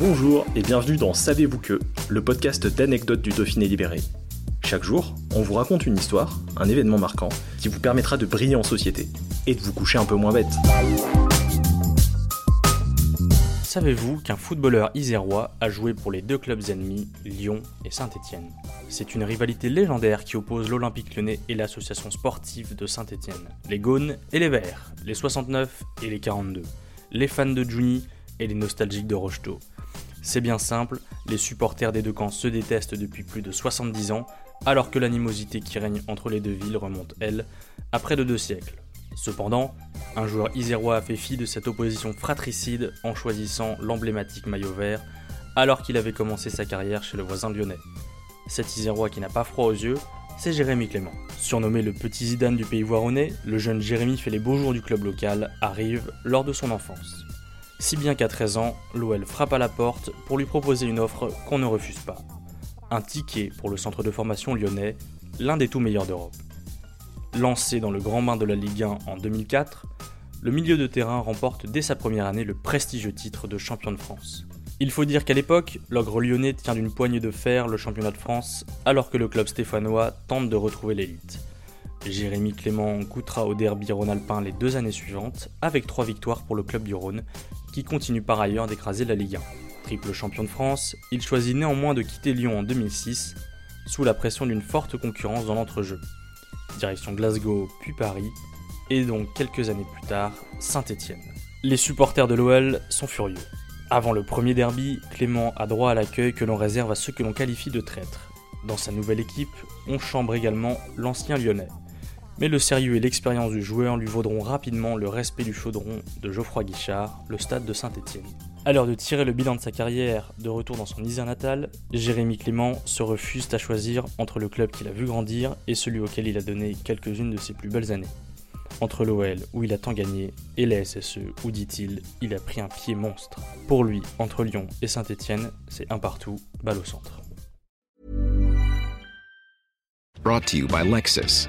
Bonjour et bienvenue dans Savez-vous que, le podcast d'anecdotes du Dauphiné libéré. Chaque jour, on vous raconte une histoire, un événement marquant, qui vous permettra de briller en société et de vous coucher un peu moins bête. Savez-vous qu'un footballeur isérois a joué pour les deux clubs ennemis, Lyon et Saint-Étienne? C'est une rivalité légendaire qui oppose l'Olympique lyonnais et l'association sportive de Saint-Étienne. Les Gaunes et les Verts, les 69 et les 42, les fans de Juni et les nostalgiques de Rocheteau. C'est bien simple, les supporters des deux camps se détestent depuis plus de 70 ans, alors que l'animosité qui règne entre les deux villes remonte, elle, à près de deux siècles. Cependant, un joueur isérois a fait fi de cette opposition fratricide en choisissant l'emblématique maillot vert, alors qu'il avait commencé sa carrière chez le voisin lyonnais. Cet isérois qui n'a pas froid aux yeux, c'est Jérémy Clément. Surnommé le petit Zidane du pays voironnais, le jeune Jérémy fait les beaux jours du club local, arrive lors de son enfance. Si bien qu'à 13 ans, l'OL frappe à la porte pour lui proposer une offre qu'on ne refuse pas. Un ticket pour le centre de formation lyonnais, l'un des tout meilleurs d'Europe. Lancé dans le grand bain de la Ligue 1 en 2004, le milieu de terrain remporte dès sa première année le prestigieux titre de champion de France. Il faut dire qu'à l'époque, l'ogre lyonnais tient d'une poignée de fer le championnat de France, alors que le club stéphanois tente de retrouver l'élite. Jérémy Clément goûtera au derby rhône-alpin les deux années suivantes, avec trois victoires pour le club du Rhône, qui continue par ailleurs d'écraser la Ligue 1. Triple champion de France, il choisit néanmoins de quitter Lyon en 2006, sous la pression d'une forte concurrence dans l'entrejeu direction Glasgow puis Paris, et donc quelques années plus tard, Saint-Étienne. Les supporters de l'OL sont furieux. Avant le premier derby, Clément a droit à l'accueil que l'on réserve à ceux que l'on qualifie de traîtres. Dans sa nouvelle équipe, on chambre également l'ancien lyonnais. Mais le sérieux et l'expérience du joueur lui vaudront rapidement le respect du chaudron de Geoffroy Guichard, le stade de Saint-Étienne. À l'heure de tirer le bilan de sa carrière, de retour dans son Isère natal, Jérémy Clément se refuse à choisir entre le club qu'il a vu grandir et celui auquel il a donné quelques-unes de ses plus belles années. Entre l'OL, où il a tant gagné, et la SSE, où, dit-il, il a pris un pied monstre. Pour lui, entre Lyon et Saint-Étienne, c'est un partout, balle au centre. Brought to you by Lexus.